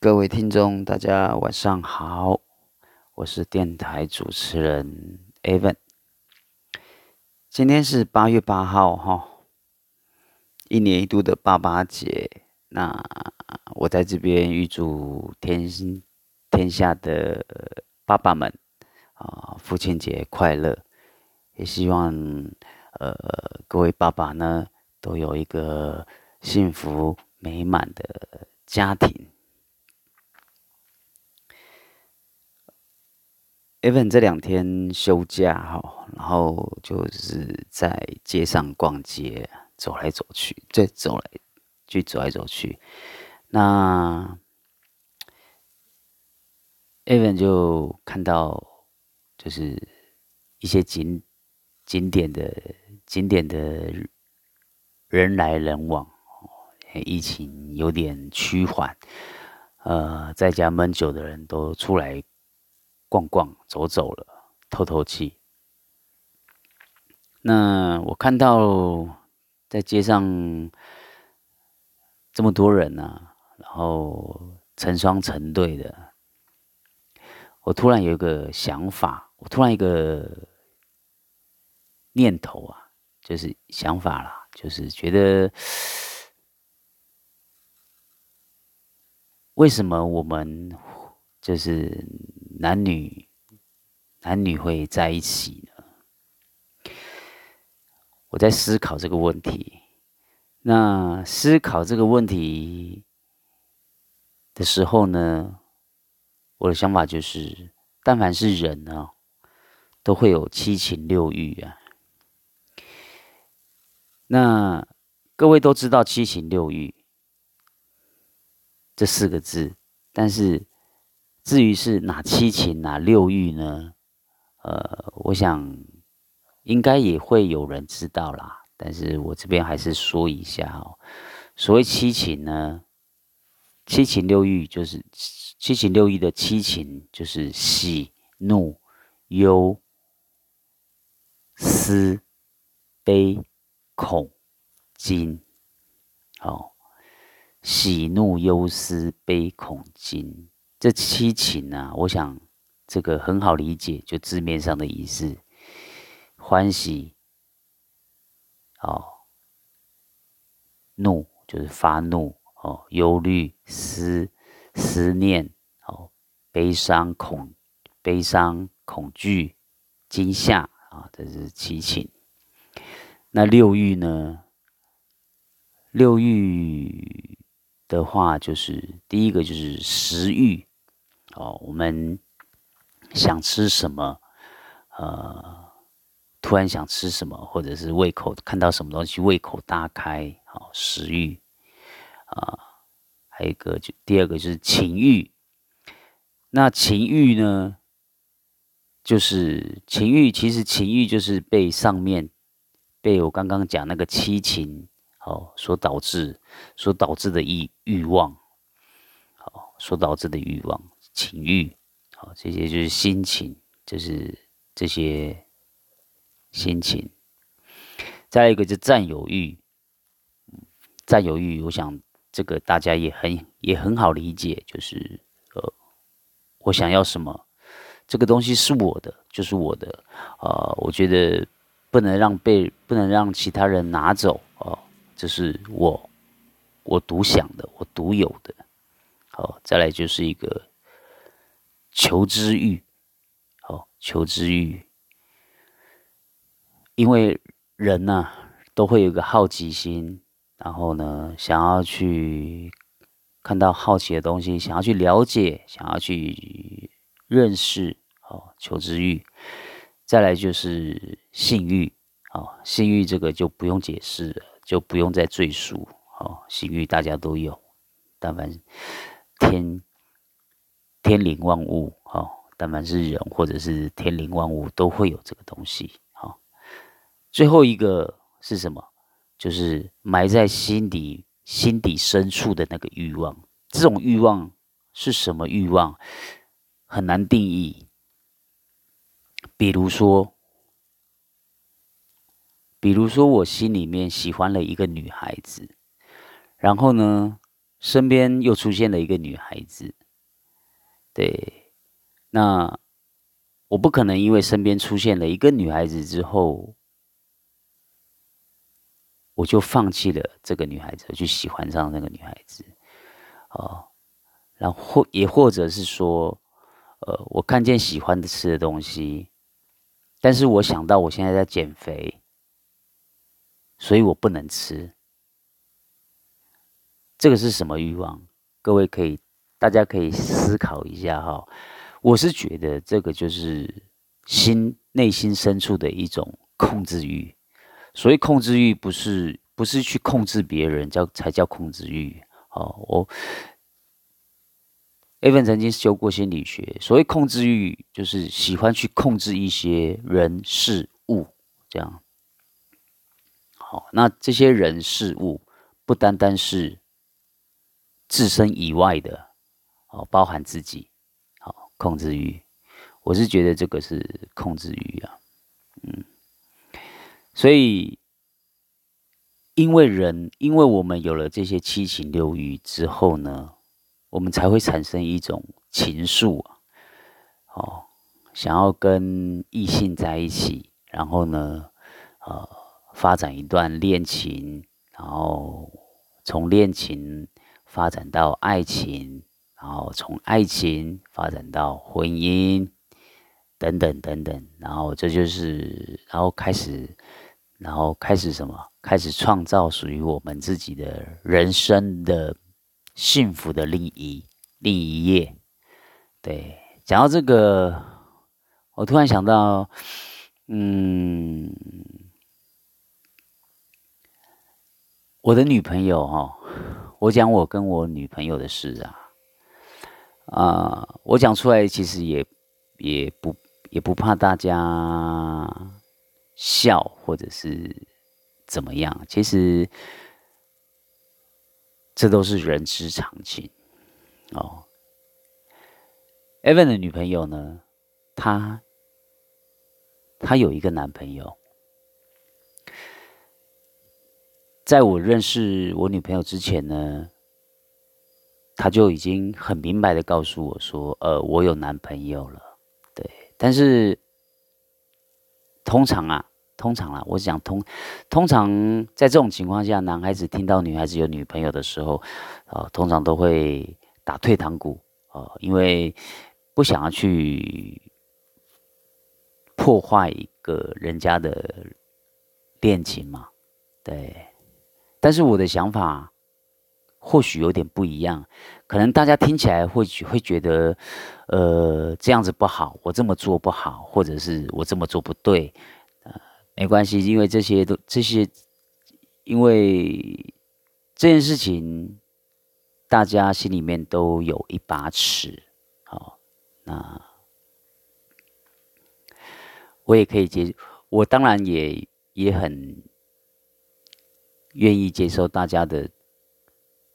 各位听众，大家晚上好，我是电台主持人 Evan。今天是八月八号，哈，一年一度的爸爸节。那我在这边预祝天天下的爸爸们啊，父亲节快乐！也希望呃各位爸爸呢，都有一个幸福美满的家庭。Evan 这两天休假哈，然后就是在街上逛街，走来走去，再走来去走来走去。那 Evan 就看到，就是一些景景点的景点的人来人往，疫情有点趋缓，呃，在家闷久的人都出来。逛逛走走了，透透气。那我看到在街上这么多人呢，然后成双成对的，我突然有一个想法，我突然一个念头啊，就是想法啦，就是觉得为什么我们就是男女男女会在一起呢？我在思考这个问题。那思考这个问题的时候呢，我的想法就是，但凡是人呢，都会有七情六欲啊。那各位都知道七情六欲这四个字，但是。至于是哪七情哪六欲呢？呃，我想应该也会有人知道啦。但是我这边还是说一下哦。所谓七情呢，七情六欲就是七情六欲的七情，就是喜怒忧思悲恐惊。好，喜怒忧思悲恐惊。这七情啊，我想这个很好理解，就字面上的意思，欢喜，哦，怒就是发怒，哦，忧虑、思思念，哦，悲伤、恐悲伤、恐惧、惊吓，啊，这是七情。那六欲呢？六欲的话，就是第一个就是食欲。哦，我们想吃什么？呃，突然想吃什么，或者是胃口看到什么东西，胃口大开，好食欲啊。还有一个，就第二个就是情欲。那情欲呢，就是情欲，其实情欲就是被上面被我刚刚讲那个七情哦所导致，所导致的欲欲望，好，所导致的欲望。情欲，好，这些就是心情，就是这些心情。再一个就占有欲，占有欲，我想这个大家也很也很好理解，就是呃，我想要什么，这个东西是我的，就是我的，呃，我觉得不能让被不能让其他人拿走哦，这是我我独享的，我独有的。好，再来就是一个。求知欲，哦，求知欲，因为人呢都会有个好奇心，然后呢想要去看到好奇的东西，想要去了解，想要去认识，哦，求知欲。再来就是性欲，哦，性欲这个就不用解释了，就不用再赘述，哦，性欲大家都有，但凡天。天灵万物，哦，但凡是人或者是天灵万物，都会有这个东西，好。最后一个是什么？就是埋在心底、心底深处的那个欲望。这种欲望是什么欲望？很难定义。比如说，比如说，我心里面喜欢了一个女孩子，然后呢，身边又出现了一个女孩子，对，那我不可能因为身边出现了一个女孩子之后，我就放弃了这个女孩子，去喜欢上那个女孩子，哦，然后也或者是说，呃，我看见喜欢的吃的东西，但是我想到我现在在减肥，所以我不能吃。这个是什么欲望？各位可以，大家可以思考一下哈。我是觉得这个就是心内心深处的一种控制欲。所谓控制欲，不是不是去控制别人，叫才叫控制欲。哦，我 Evan 曾经修过心理学。所谓控制欲，就是喜欢去控制一些人事物，这样。好，那这些人事物不单单是。自身以外的，哦，包含自己，好控制欲，我是觉得这个是控制欲啊，嗯，所以，因为人，因为我们有了这些七情六欲之后呢，我们才会产生一种情愫啊，哦，想要跟异性在一起，然后呢，呃，发展一段恋情，然后从恋情。发展到爱情，然后从爱情发展到婚姻，等等等等，然后这就是，然后开始，然后开始什么？开始创造属于我们自己的人生的幸福的另一另一页。对，讲到这个，我突然想到，嗯，我的女朋友哈。我讲我跟我女朋友的事啊，啊，我讲出来其实也也不也不怕大家笑或者是怎么样，其实这都是人之常情哦。Evan 的女朋友呢，她她有一个男朋友。在我认识我女朋友之前呢，他就已经很明白的告诉我说：“呃，我有男朋友了。”对，但是通常啊，通常啊，我讲通，通常在这种情况下，男孩子听到女孩子有女朋友的时候，啊，通常都会打退堂鼓啊，因为不想要去破坏一个人家的恋情嘛，对。但是我的想法或许有点不一样，可能大家听起来或许会觉得，呃，这样子不好，我这么做不好，或者是我这么做不对，呃，没关系，因为这些都这些，因为这件事情，大家心里面都有一把尺，好，那我也可以接，我当然也也很。愿意接受大家的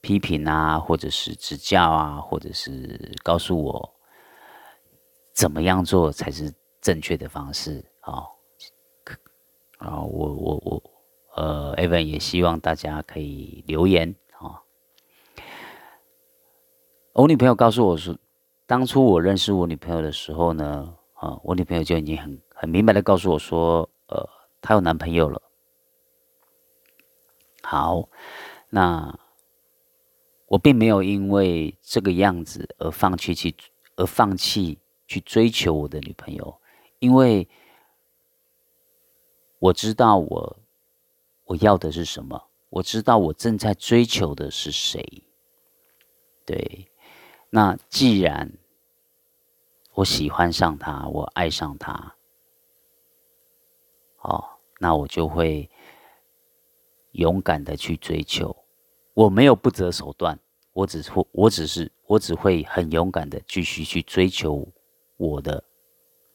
批评啊，或者是指教啊，或者是告诉我怎么样做才是正确的方式啊。啊，我我我，呃，Evan 也希望大家可以留言啊。我女朋友告诉我说，当初我认识我女朋友的时候呢，啊，我女朋友就已经很很明白的告诉我说，呃，她有男朋友了。好，那我并没有因为这个样子而放弃去，而放弃去追求我的女朋友，因为我知道我我要的是什么，我知道我正在追求的是谁。对，那既然我喜欢上他，我爱上他，哦，那我就会。勇敢的去追求，我没有不择手段，我只会，我只是，我只会很勇敢的继续去追求我的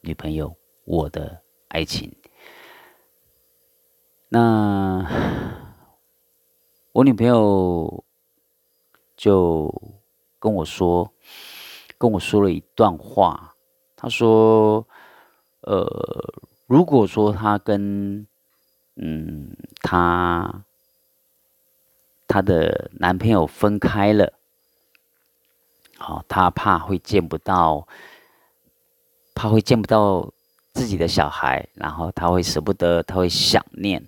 女朋友，我的爱情。那我女朋友就跟我说，跟我说了一段话，她说：“呃，如果说她跟，嗯，她。”她的男朋友分开了，好，她怕会见不到，怕会见不到自己的小孩，然后她会舍不得，她会想念。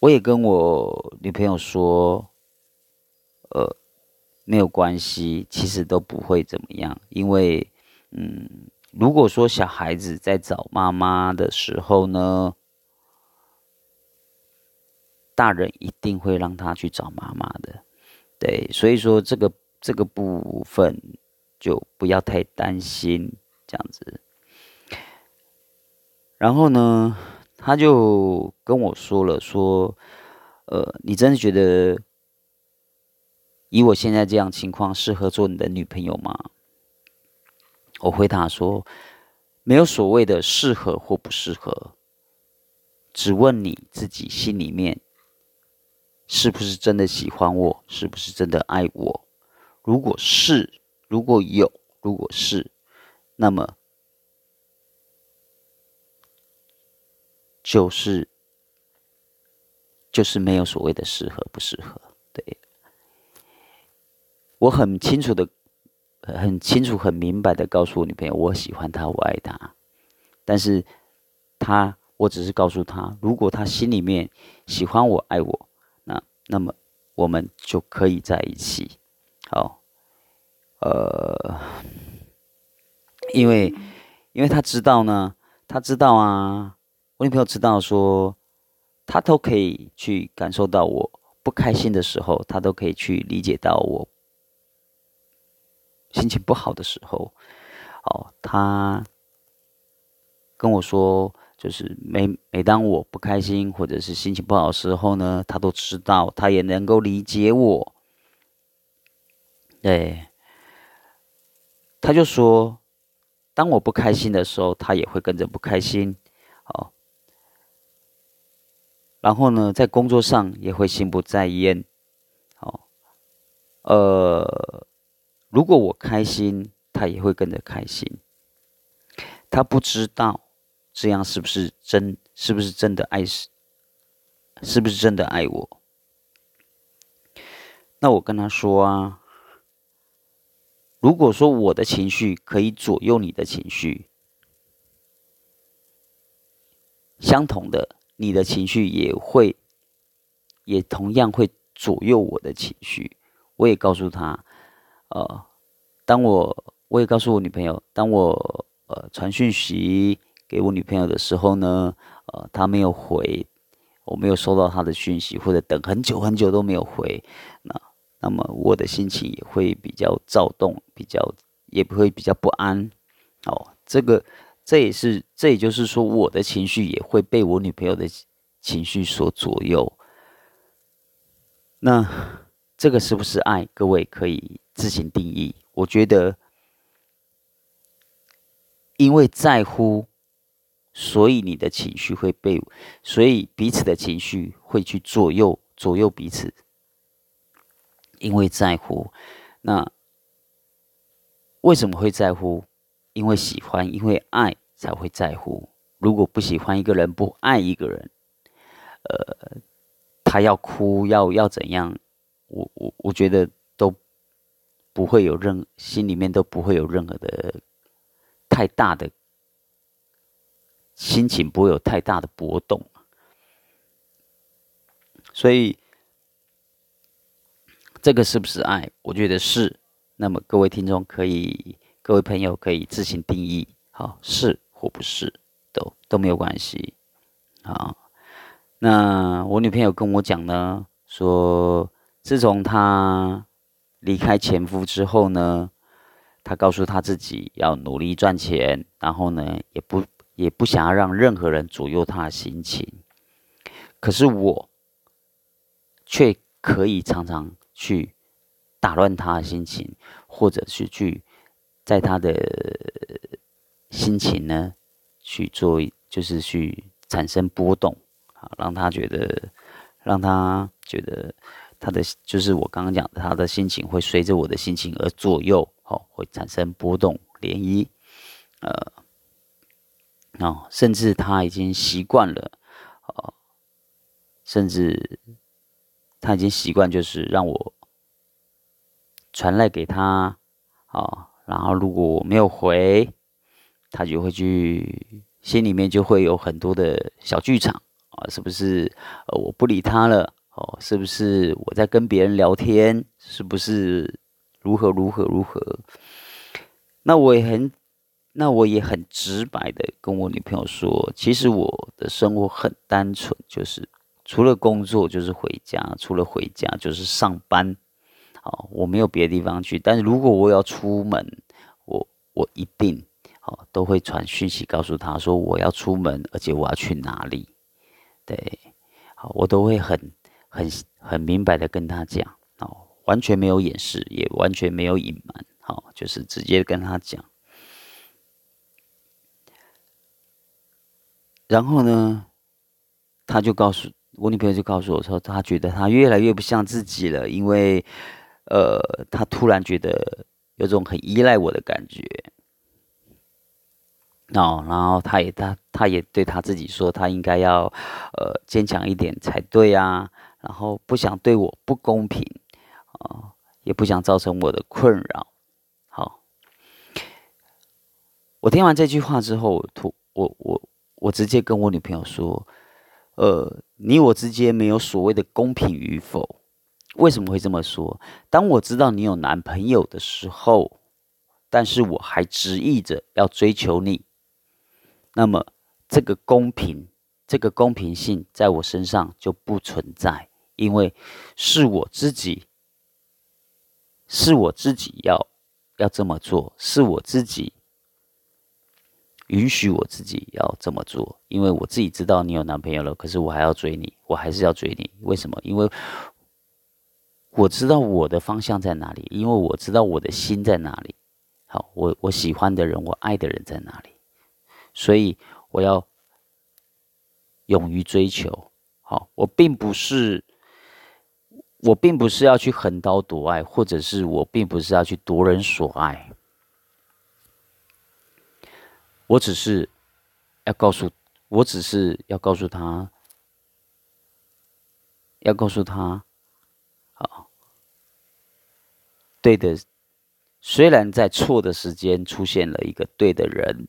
我也跟我女朋友说，呃，没有关系，其实都不会怎么样，因为，嗯，如果说小孩子在找妈妈的时候呢，大人一定会让他去找妈妈的，对，所以说这个这个部分就不要太担心这样子，然后呢？他就跟我说了，说，呃，你真的觉得以我现在这样情况适合做你的女朋友吗？我回答说，没有所谓的适合或不适合，只问你自己心里面是不是真的喜欢我，是不是真的爱我？如果是，如果有，如果是，那么。就是，就是没有所谓的适合不适合。对，我很清楚的、很清楚、很明白的告诉我女朋友，我喜欢她，我爱她。但是，她，我只是告诉她，如果她心里面喜欢我、爱我，那么我们就可以在一起。好，呃，因为，因为他知道呢，他知道啊。我女朋友知道说，她都可以去感受到我不开心的时候，她都可以去理解到我心情不好的时候。哦，他跟我说，就是每每当我不开心或者是心情不好的时候呢，他都知道，他也能够理解我。对，他就说，当我不开心的时候，他也会跟着不开心。哦。然后呢，在工作上也会心不在焉。哦，呃，如果我开心，他也会跟着开心。他不知道这样是不是真，是不是真的爱是，是不是真的爱我？那我跟他说啊，如果说我的情绪可以左右你的情绪，相同的。你的情绪也会，也同样会左右我的情绪。我也告诉他，呃，当我我也告诉我女朋友，当我呃传讯息给我女朋友的时候呢，呃，她没有回，我没有收到她的讯息，或者等很久很久都没有回，那那么我的心情也会比较躁动，比较也不会比较不安。哦，这个。这也是，这也就是说，我的情绪也会被我女朋友的情绪所左右。那这个是不是爱？各位可以自行定义。我觉得，因为在乎，所以你的情绪会被，所以彼此的情绪会去左右左右彼此。因为在乎，那为什么会在乎？因为喜欢，因为爱才会在乎。如果不喜欢一个人，不爱一个人，呃，他要哭，要要怎样？我我我觉得都不会有任心里面都不会有任何的太大的心情，不会有太大的波动。所以，这个是不是爱？我觉得是。那么，各位听众可以。各位朋友可以自行定义，好是或不是，都都没有关系，啊。那我女朋友跟我讲呢，说自从她离开前夫之后呢，她告诉她自己要努力赚钱，然后呢，也不也不想要让任何人左右他的心情。可是我却可以常常去打乱他的心情，或者是去。在他的心情呢，去做，就是去产生波动，啊，让他觉得，让他觉得他的就是我刚刚讲的，他的心情会随着我的心情而左右，哦，会产生波动涟漪，呃，哦，甚至他已经习惯了，哦，甚至他已经习惯就是让我传来给他，啊，然后如果我没有回，他就会去心里面就会有很多的小剧场啊，是不是？我不理他了，哦，是不是我在跟别人聊天？是不是如何如何如何？那我也很，那我也很直白的跟我女朋友说，其实我的生活很单纯，就是除了工作就是回家，除了回家就是上班，好，我没有别的地方去。但是如果我要出门，我我一定。好，都会传讯息告诉他说我要出门，而且我要去哪里。对，好，我都会很很很明白的跟他讲，哦，完全没有掩饰，也完全没有隐瞒，好，就是直接跟他讲。然后呢，他就告诉我女朋友就告诉我说，他觉得他越来越不像自己了，因为，呃，他突然觉得有种很依赖我的感觉。哦，然后他也他他也对他自己说，他应该要呃坚强一点才对啊，然后不想对我不公平啊，也不想造成我的困扰。好，我听完这句话之后，我我我我直接跟我女朋友说，呃，你我之间没有所谓的公平与否。为什么会这么说？当我知道你有男朋友的时候，但是我还执意着要追求你。那么，这个公平，这个公平性在我身上就不存在，因为是我自己，是我自己要要这么做，是我自己允许我自己要这么做，因为我自己知道你有男朋友了，可是我还要追你，我还是要追你，为什么？因为我知道我的方向在哪里，因为我知道我的心在哪里。好，我我喜欢的人，我爱的人在哪里？所以我要勇于追求，好，我并不是，我并不是要去横刀夺爱，或者是我并不是要去夺人所爱，我只是要告诉，我只是要告诉他，要告诉他，好，对的，虽然在错的时间出现了一个对的人。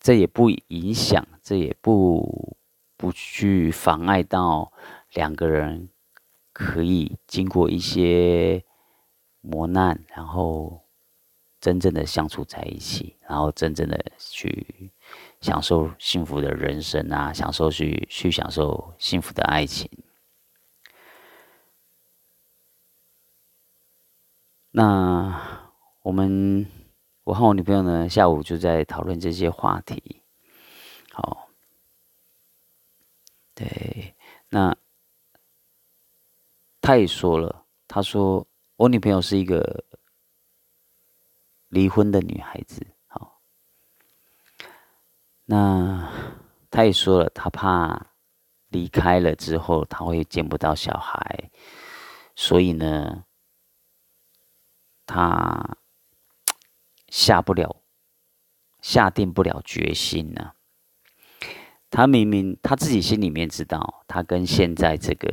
这也不影响，这也不不去妨碍到两个人可以经过一些磨难，然后真正的相处在一起，然后真正的去享受幸福的人生啊，享受去去享受幸福的爱情。那我们。我和我女朋友呢，下午就在讨论这些话题。好，对，那他也说了，他说我女朋友是一个离婚的女孩子。好，那她也说了，她怕离开了之后她会见不到小孩，所以呢，她。下不了，下定不了决心呢。她明明她自己心里面知道，她跟现在这个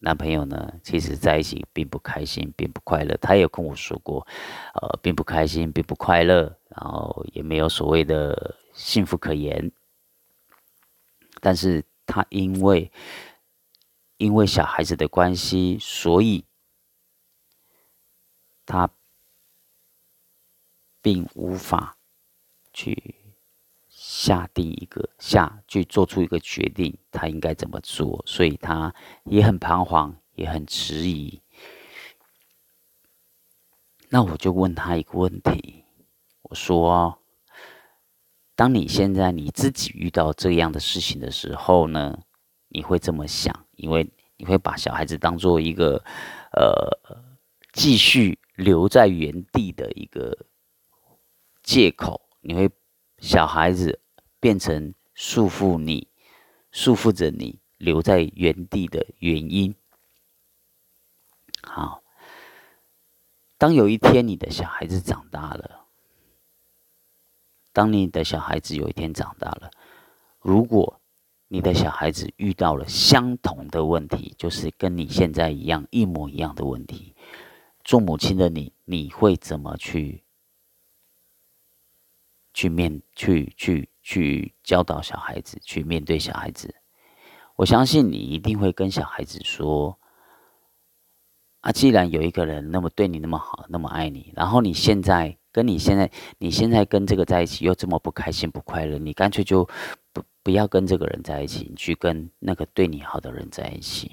男朋友呢，其实在一起并不开心，并不快乐。她也跟我说过，呃，并不开心，并不快乐，然后也没有所谓的幸福可言。但是她因为因为小孩子的关系，所以她。并无法去下定一个下去做出一个决定，他应该怎么做？所以他也很彷徨，也很迟疑。那我就问他一个问题，我说：当你现在你自己遇到这样的事情的时候呢，你会这么想？因为你会把小孩子当做一个呃继续留在原地的一个。借口，你会小孩子变成束缚你、束缚着你留在原地的原因。好，当有一天你的小孩子长大了，当你的小孩子有一天长大了，如果你的小孩子遇到了相同的问题，就是跟你现在一样一模一样的问题，做母亲的你，你会怎么去去面去去去教导小孩子，去面对小孩子？我相信你一定会跟小孩子说：啊，既然有一个人那么对你那么好，那么爱你，然后你现在跟你现在你现在跟这个在一起又这么不开心不快乐，你干脆就。不不要跟这个人在一起，你去跟那个对你好的人在一起，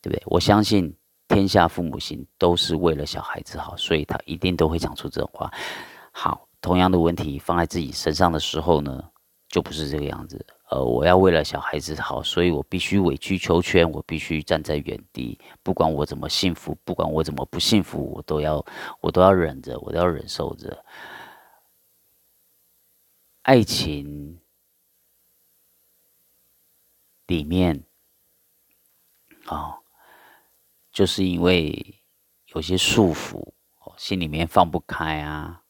对不对？我相信天下父母心都是为了小孩子好，所以他一定都会讲出这种话。好，同样的问题放在自己身上的时候呢，就不是这个样子。呃，我要为了小孩子好，所以我必须委曲求全，我必须站在原地，不管我怎么幸福，不管我怎么不幸福，我都要我都要忍着，我都要忍受着爱情。里面，啊，就是因为有些束缚，哦，心里面放不开啊，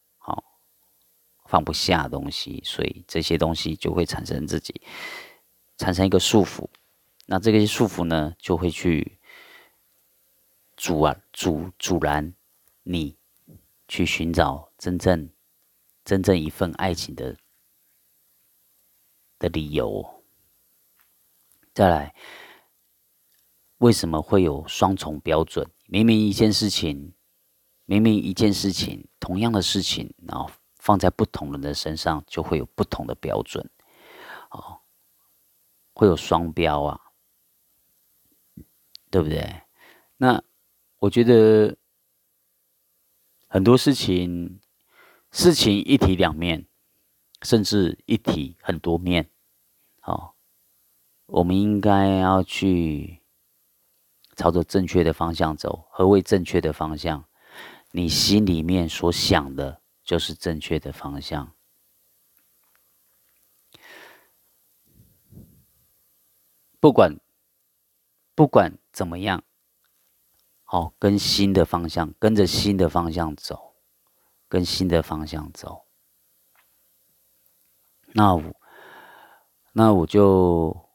放不下东西，所以这些东西就会产生自己产生一个束缚。那这个束缚呢，就会去阻啊阻阻拦你去寻找真正真正一份爱情的的理由。再来，为什么会有双重标准？明明一件事情，明明一件事情，同样的事情，然后放在不同人的身上，就会有不同的标准，哦，会有双标啊，对不对？那我觉得很多事情，事情一体两面，甚至一体很多面，哦。我们应该要去朝着正确的方向走。何谓正确的方向？你心里面所想的，就是正确的方向。不管不管怎么样，好，跟新的方向，跟着新的方向走，跟新的方向走。那我，那我就。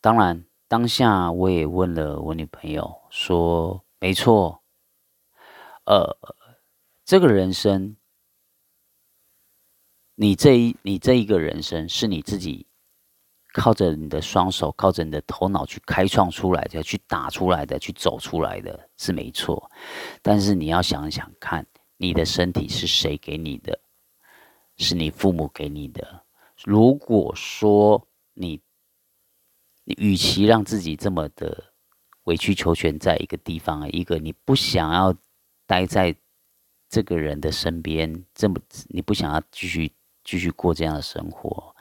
当然，当下我也问了我女朋友，说：“没错，呃，这个人生，你这一你这一个人生是你自己靠着你的双手，靠着你的头脑去开创出来的，去打出来的，去走出来的，是没错。但是你要想想看，你的身体是谁给你的？是你父母给你的。如果说你……你与其让自己这么的委曲求全，在一个地方，一个你不想要待在这个人的身边，这么你不想要继续继续过这样的生活。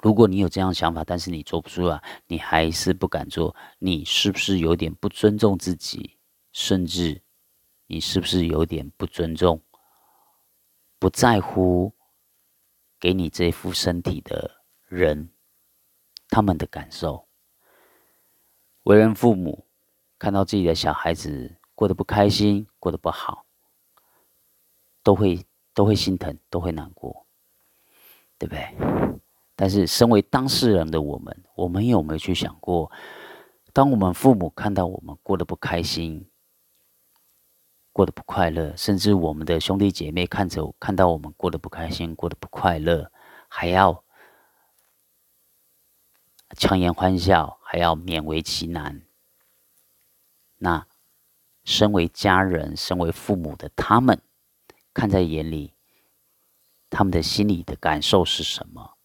如果你有这样想法，但是你做不出来，你还是不敢做，你是不是有点不尊重自己？甚至你是不是有点不尊重、不在乎给你这副身体的？人，他们的感受，为人父母看到自己的小孩子过得不开心、过得不好，都会都会心疼，都会难过，对不对？但是身为当事人的我们，我们有没有去想过，当我们父母看到我们过得不开心、过得不快乐，甚至我们的兄弟姐妹看着看到我们过得不开心、过得不快乐，还要？强颜欢笑，还要勉为其难。那身为家人、身为父母的他们，看在眼里，他们的心里的感受是什么？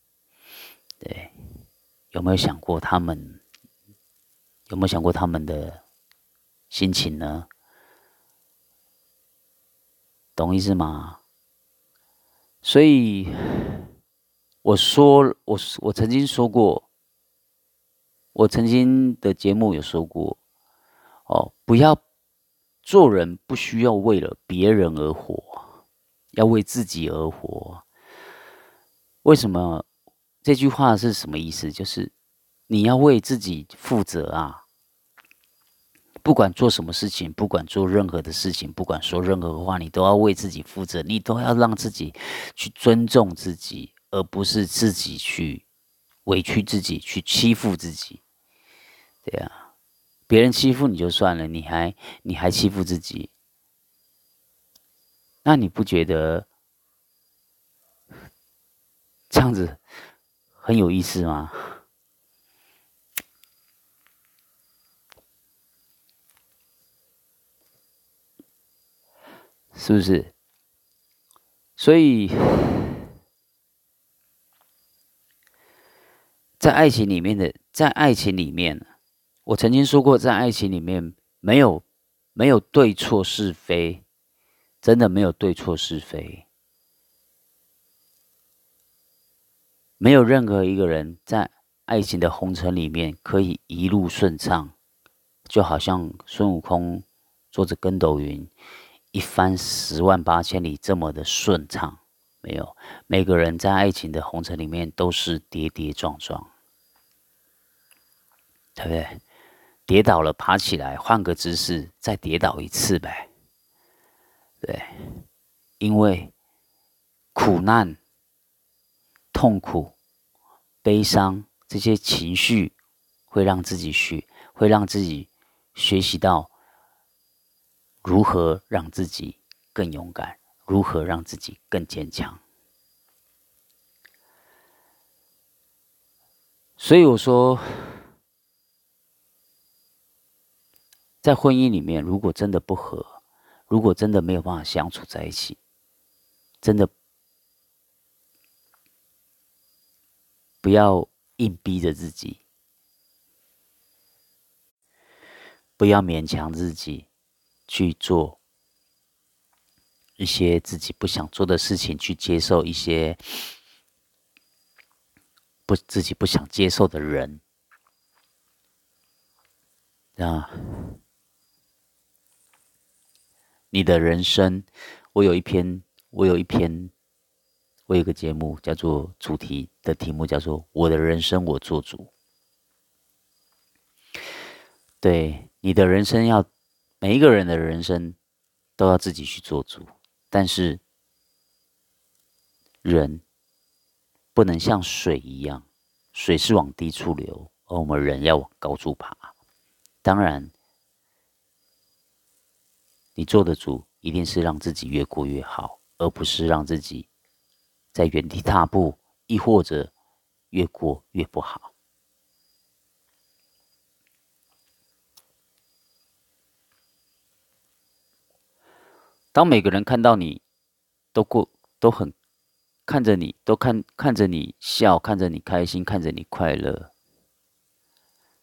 对，有没有想过他们？有没有想过他们的心情呢？懂意思吗？所以我说，我我曾经说过。我曾经的节目有说过，哦，不要做人，不需要为了别人而活，要为自己而活。为什么这句话是什么意思？就是你要为自己负责啊！不管做什么事情，不管做任何的事情，不管说任何话，你都要为自己负责，你都要让自己去尊重自己，而不是自己去委屈自己，去欺负自己。对呀，别人欺负你就算了，你还你还欺负自己，那你不觉得这样子很有意思吗？是不是？所以，在爱情里面的，在爱情里面，我曾经说过，在爱情里面没有没有对错是非，真的没有对错是非，没有任何一个人在爱情的红尘里面可以一路顺畅，就好像孙悟空坐着跟斗云。一番十万八千里这么的顺畅，没有。每个人在爱情的红尘里面都是跌跌撞撞，对不对？跌倒了，爬起来，换个姿势，再跌倒一次呗。对，因为苦难、痛苦、悲伤这些情绪，会让自己学，会让自己学习到。如何让自己更勇敢？如何让自己更坚强？所以我说，在婚姻里面，如果真的不和，如果真的没有办法相处在一起，真的不要硬逼着自己，不要勉强自己。去做一些自己不想做的事情，去接受一些 不自己不想接受的人啊！你的人生，我有一篇，我有一篇，我有个节目叫做主题的题目叫做“我的人生我做主”。对你的人生要。每一个人的人生都要自己去做主，但是人不能像水一样，水是往低处流，而我们人要往高处爬。当然，你做的主一定是让自己越过越好，而不是让自己在原地踏步，亦或者越过越不好。当每个人看到你，都过都很看着你，都看看着你笑，看着你开心，看着你快乐。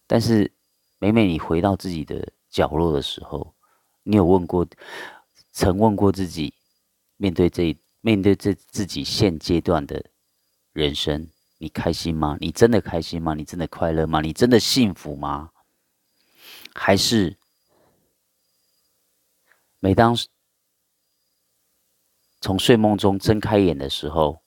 但是每每你回到自己的角落的时候，你有问过，曾问过自己，面对这面对这自己现阶段的人生，你开心吗？你真的开心吗？你真的快乐吗？你真的幸福吗？还是每当？从睡梦中睁开眼的时候，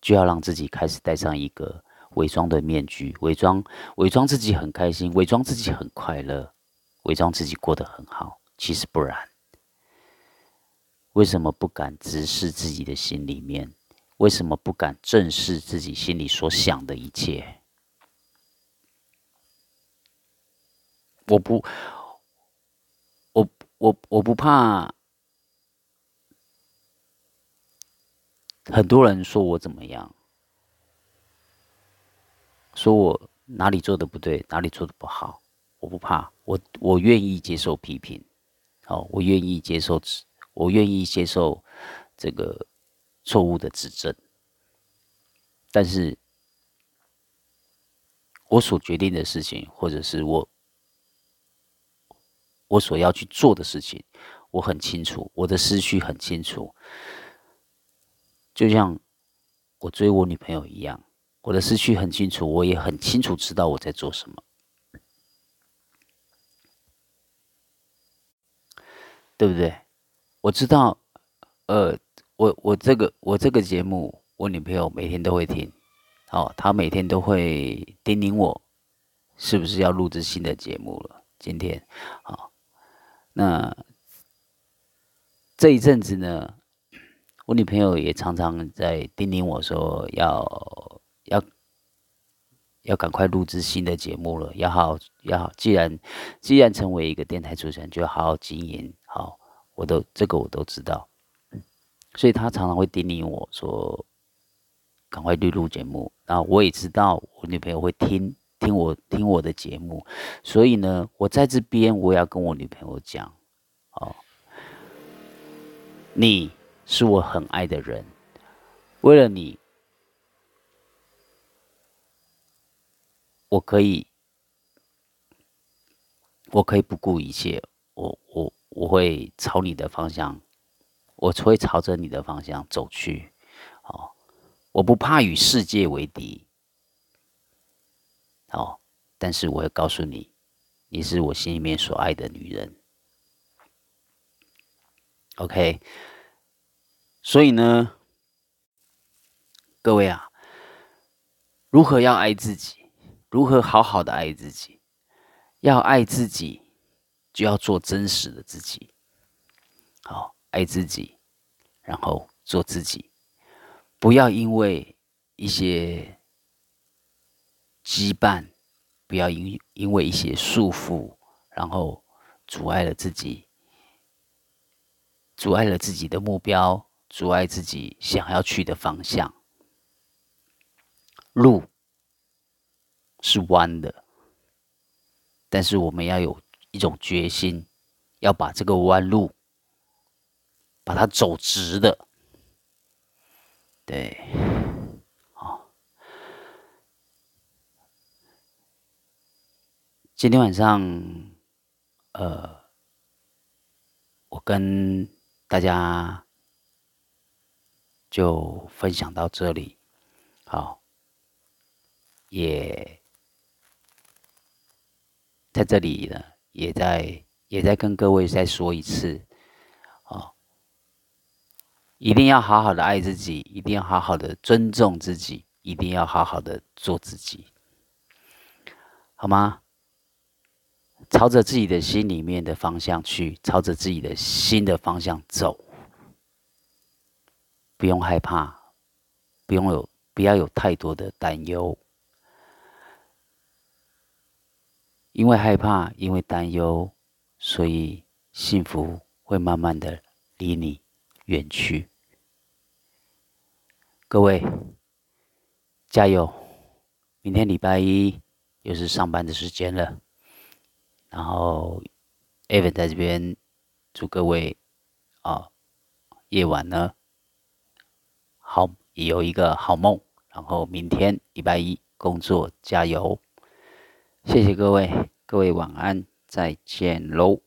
就要让自己开始戴上一个伪装的面具，伪装伪装自己很开心，伪装自己很快乐，伪装自己过得很好。其实不然。为什么不敢直视自己的心里面？为什么不敢正视自己心里所想的一切？我不，我我我不怕。很多人说我怎么样，说我哪里做的不对，哪里做的不好，我不怕，我我愿意接受批评，好，我愿意接受指，我愿意接受这个错误的指正，但是，我所决定的事情，或者是我我所要去做的事情，我很清楚，我的思绪很清楚。就像我追我女朋友一样，我的思绪很清楚，我也很清楚知道我在做什么，对不对？我知道，呃，我我这个我这个节目，我女朋友每天都会听，哦，她每天都会叮咛我，是不是要录制新的节目了？今天，好，那这一阵子呢？我女朋友也常常在叮咛我说要要要赶快录制新的节目了，要好要好。既然既然成为一个电台主持人，就要好好经营好。我都这个我都知道，所以他常常会叮咛我说赶快去录节目。然后我也知道我女朋友会听听我听我的节目，所以呢，我在这边我也要跟我女朋友讲，哦，你。是我很爱的人，为了你，我可以，我可以不顾一切，我会朝你的方向，我会朝着你的方向走去，哦，我不怕与世界为敌，哦，但是我会告诉你，你是我心里面所爱的女人，OK。所以呢，各位啊，如何要爱自己？如何好好的爱自己？要爱自己，就要做真实的自己。好，爱自己，然后做自己，不要因为一些羁绊，不要因因为一些束缚，然后阻碍了自己，阻碍了自己的目标。阻碍自己想要去的方向，路是弯的，但是我们要有一种决心，要把这个弯路把它走直的。对，好，今天晚上，呃，我跟大家。就分享到这里，好，也在这里呢，也在也在跟各位再说一次，哦，一定要好好的爱自己，一定要好好的尊重自己，一定要好好的做自己，好吗？朝着自己的心里面的方向去，朝着自己的心的方向走。不用害怕，不用有，不要有太多的担忧，因为害怕，因为担忧，所以幸福会慢慢的离你远去。各位，加油！明天礼拜一又是上班的时间了，然后 Evan 在这边祝各位啊，夜晚呢。好，有一个好梦，然后明天礼拜一工作加油，谢谢各位，各位晚安，再见喽。